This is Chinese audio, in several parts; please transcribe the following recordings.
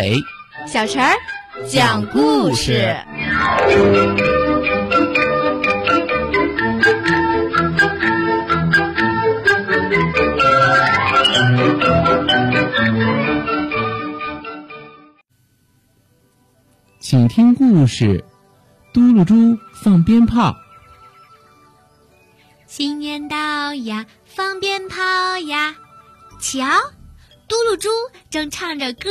马尾，小陈儿讲故事。请听故事：嘟噜猪放鞭炮。新年到呀，放鞭炮呀！瞧，嘟噜猪正唱着歌，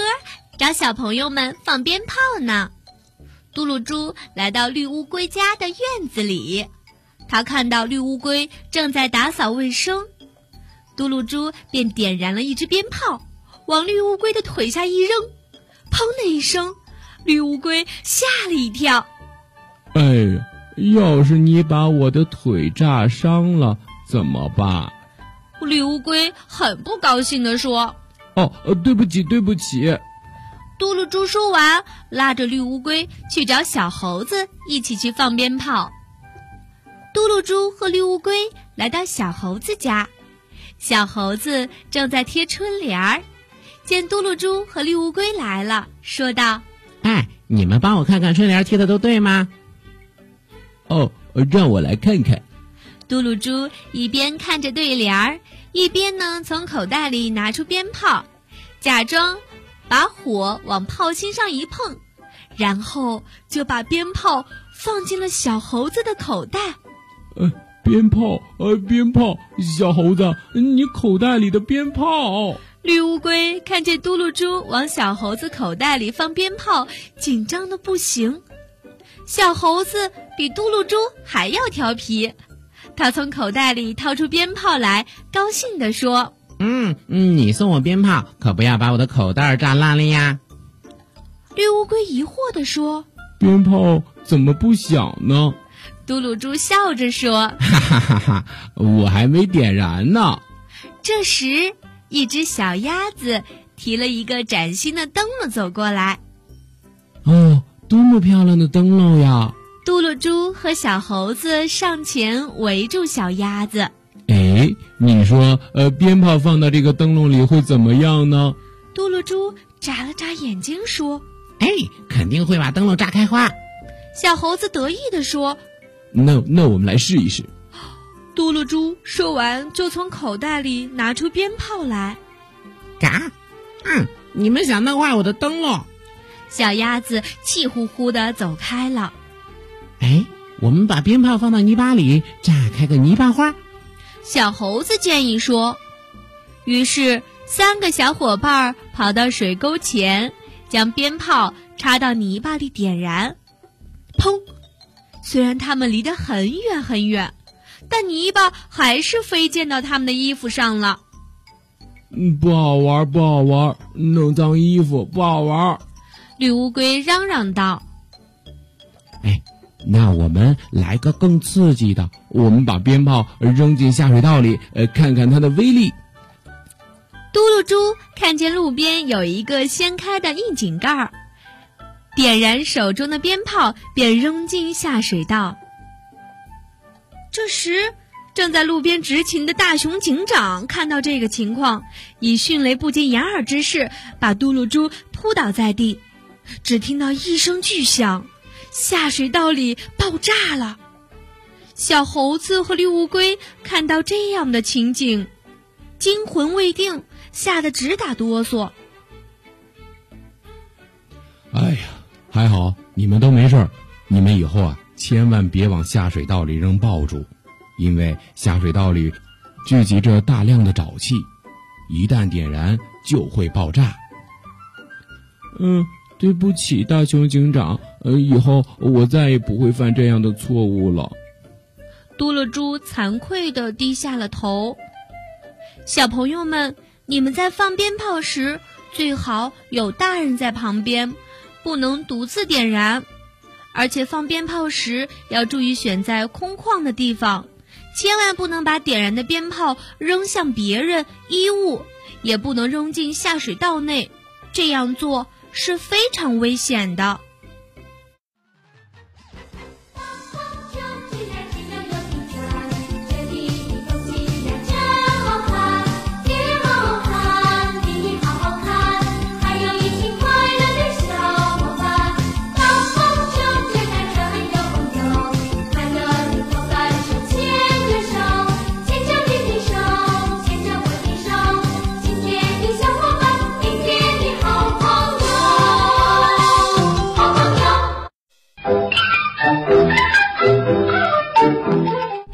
找小朋友们放鞭炮呢。嘟噜猪来到绿乌龟家的院子里，他看到绿乌龟正在打扫卫生，嘟噜猪便点燃了一支鞭炮，往绿乌龟的腿下一扔，砰的一声。绿乌龟吓了一跳，哎呀！要是你把我的腿炸伤了怎么办？绿乌龟很不高兴地说：“哦，对不起，对不起。”嘟噜猪说完，拉着绿乌龟去找小猴子一起去放鞭炮。嘟噜猪和绿乌龟来到小猴子家，小猴子正在贴春联儿，见嘟噜猪和绿乌龟来了，说道。哎，你们帮我看看春联贴的都对吗？哦，让我来看看。嘟噜猪一边看着对联儿，一边呢从口袋里拿出鞭炮，假装把火往炮芯上一碰，然后就把鞭炮放进了小猴子的口袋。呃，鞭炮，呃，鞭炮，小猴子，你口袋里的鞭炮。绿乌龟看见嘟噜猪往小猴子口袋里放鞭炮，紧张的不行。小猴子比嘟噜猪还要调皮，他从口袋里掏出鞭炮来，高兴地说：“嗯嗯，你送我鞭炮，可不要把我的口袋炸烂了呀。”绿乌龟疑惑地说：“鞭炮怎么不响呢？”嘟噜猪笑着说：“哈哈哈哈，我还没点燃呢。”这时。一只小鸭子提了一个崭新的灯笼走过来。哦，多么漂亮的灯笼呀！嘟噜猪和小猴子上前围住小鸭子。哎，你说，呃，鞭炮放到这个灯笼里会怎么样呢？嘟噜猪眨了眨眼睛说：“哎，肯定会把灯笼炸开花。”小猴子得意地说：“那那我们来试一试。”嘟噜猪说完，就从口袋里拿出鞭炮来。嘎，嗯，你们想弄坏我的灯笼？小鸭子气呼呼的走开了。哎，我们把鞭炮放到泥巴里，炸开个泥巴花。小猴子建议说。于是，三个小伙伴跑到水沟前，将鞭炮插到泥巴里点燃。砰！虽然他们离得很远很远。但泥巴还是飞溅到他们的衣服上了。嗯，不好玩，不好玩，弄脏衣服不好玩。绿乌龟嚷嚷道：“哎，那我们来个更刺激的，我们把鞭炮扔进下水道里，呃，看看它的威力。”嘟噜猪看见路边有一个掀开的窨井盖儿，点燃手中的鞭炮，便扔进下水道。这时，正在路边执勤的大熊警长看到这个情况，以迅雷不及掩耳之势把嘟噜猪扑倒在地。只听到一声巨响，下水道里爆炸了。小猴子和绿乌龟看到这样的情景，惊魂未定，吓得直打哆嗦。哎呀，还好你们都没事儿，你们以后啊。千万别往下水道里扔爆竹，因为下水道里聚集着大量的沼气，一旦点燃就会爆炸。嗯，对不起，大熊警长，呃，以后我再也不会犯这样的错误了。嘟噜猪惭愧地低下了头。小朋友们，你们在放鞭炮时最好有大人在旁边，不能独自点燃。而且放鞭炮时要注意选在空旷的地方，千万不能把点燃的鞭炮扔向别人、衣物，也不能扔进下水道内，这样做是非常危险的。